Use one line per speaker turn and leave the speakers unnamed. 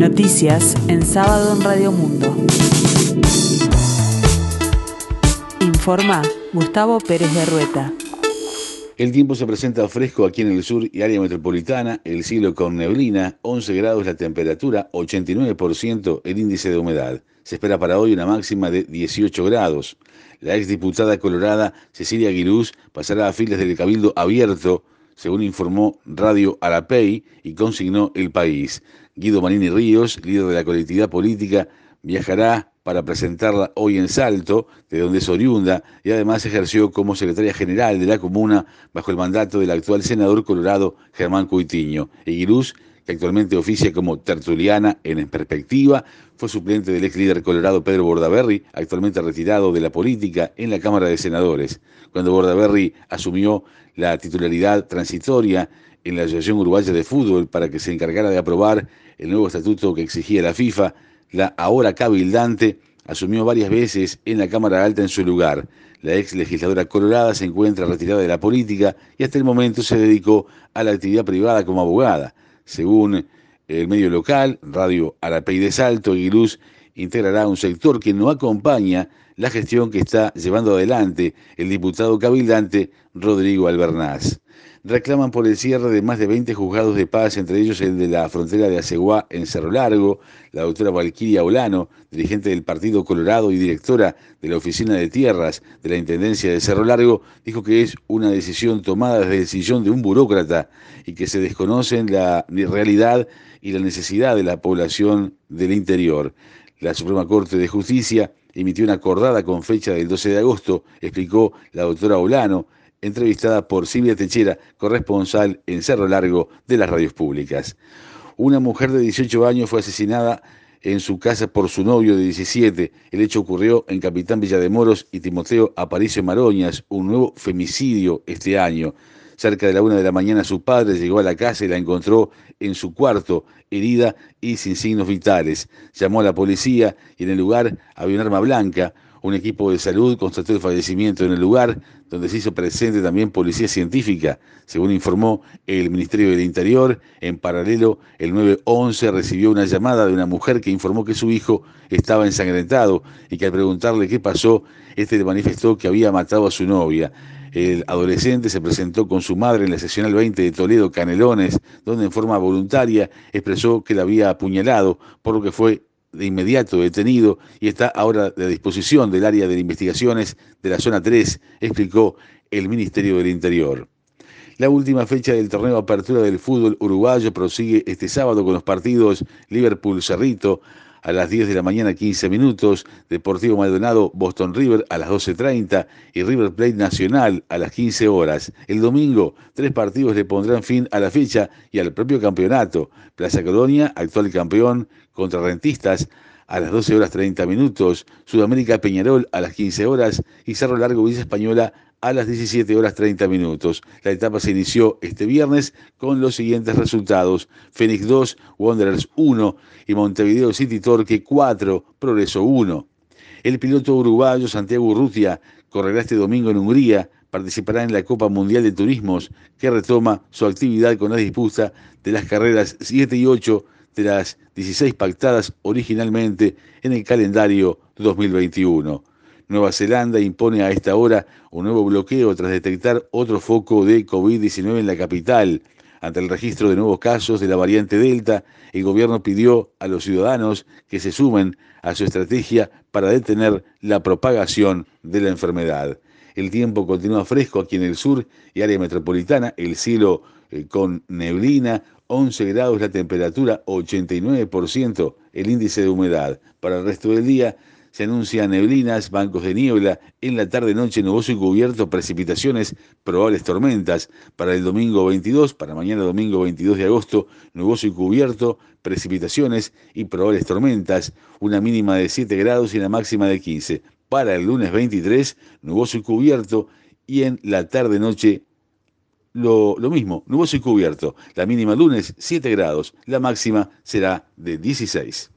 Noticias en sábado en Radio Mundo. Informa Gustavo Pérez de Rueta.
El tiempo se presenta fresco aquí en el sur y área metropolitana, el cielo con neblina, 11 grados la temperatura, 89% el índice de humedad. Se espera para hoy una máxima de 18 grados. La exdiputada colorada Cecilia Aguiluz pasará a filas del Cabildo Abierto, según informó Radio Arapey y consignó El País. Guido Manini Ríos, líder de la colectividad política, viajará para presentarla hoy en Salto, de donde es oriunda, y además ejerció como secretaria general de la comuna bajo el mandato del actual senador colorado Germán Cuitiño. Eguiluz, actualmente oficia como tertuliana en Perspectiva, fue suplente del ex líder colorado Pedro Bordaberry, actualmente retirado de la política en la Cámara de Senadores. Cuando Bordaberry asumió la titularidad transitoria en la Asociación Uruguaya de Fútbol para que se encargara de aprobar el nuevo estatuto que exigía la FIFA, la ahora cabildante asumió varias veces en la Cámara Alta en su lugar. La ex legisladora colorada se encuentra retirada de la política y hasta el momento se dedicó a la actividad privada como abogada. Según el medio local, Radio Arapey de Salto, Aguiluz integrará un sector que no acompaña la gestión que está llevando adelante el diputado cabildante Rodrigo Albernaz reclaman por el cierre de más de 20 juzgados de paz, entre ellos el de la frontera de Aceguá en Cerro Largo. La doctora Valquiria Olano, dirigente del Partido Colorado y directora de la Oficina de Tierras de la Intendencia de Cerro Largo, dijo que es una decisión tomada desde el de un burócrata y que se desconocen la realidad y la necesidad de la población del interior. La Suprema Corte de Justicia emitió una acordada con fecha del 12 de agosto, explicó la doctora Olano, entrevistada por Silvia Techera, corresponsal en Cerro Largo de las radios públicas. Una mujer de 18 años fue asesinada en su casa por su novio de 17. El hecho ocurrió en Capitán Villademoros y Timoteo Aparicio Maroñas, un nuevo femicidio este año. Cerca de la una de la mañana su padre llegó a la casa y la encontró en su cuarto, herida y sin signos vitales. Llamó a la policía y en el lugar había un arma blanca. Un equipo de salud constató el fallecimiento en el lugar, donde se hizo presente también policía científica. Según informó el Ministerio del Interior, en paralelo, el 911 recibió una llamada de una mujer que informó que su hijo estaba ensangrentado y que al preguntarle qué pasó, este le manifestó que había matado a su novia. El adolescente se presentó con su madre en la seccional 20 de Toledo, Canelones, donde en forma voluntaria expresó que la había apuñalado, por lo que fue de inmediato detenido y está ahora a disposición del área de investigaciones de la zona 3, explicó el Ministerio del Interior. La última fecha del torneo de apertura del fútbol uruguayo prosigue este sábado con los partidos Liverpool-Cerrito, a las 10 de la mañana 15 minutos, Deportivo Maldonado Boston River a las 12.30 y River Plate Nacional a las 15 horas. El domingo, tres partidos le pondrán fin a la fecha y al propio campeonato. Plaza Colonia, actual campeón, contra Rentistas a las 12 horas 30 minutos, Sudamérica Peñarol a las 15 horas y Cerro Largo Villa Española a las 17 horas 30 minutos. La etapa se inició este viernes con los siguientes resultados. Fénix 2, Wanderers 1 y Montevideo City Torque 4, Progreso 1. El piloto uruguayo Santiago Urrutia correrá este domingo en Hungría, participará en la Copa Mundial de Turismos, que retoma su actividad con la disputa de las carreras 7 y 8 de las 16 pactadas originalmente en el calendario 2021. Nueva Zelanda impone a esta hora un nuevo bloqueo tras detectar otro foco de COVID-19 en la capital. Ante el registro de nuevos casos de la variante Delta, el gobierno pidió a los ciudadanos que se sumen a su estrategia para detener la propagación de la enfermedad. El tiempo continúa fresco aquí en el sur y área metropolitana, el cielo eh, con neblina, 11 grados la temperatura, 89% el índice de humedad. Para el resto del día, se anuncian neblinas, bancos de niebla, en la tarde-noche nuboso y cubierto, precipitaciones, probables tormentas. Para el domingo 22, para mañana domingo 22 de agosto, nuboso y cubierto, precipitaciones y probables tormentas, una mínima de 7 grados y una máxima de 15. Para el lunes 23, nuboso y cubierto, y en la tarde-noche lo, lo, mismo, nuboso y cubierto. La mínima lunes 7 grados, la máxima será de 16.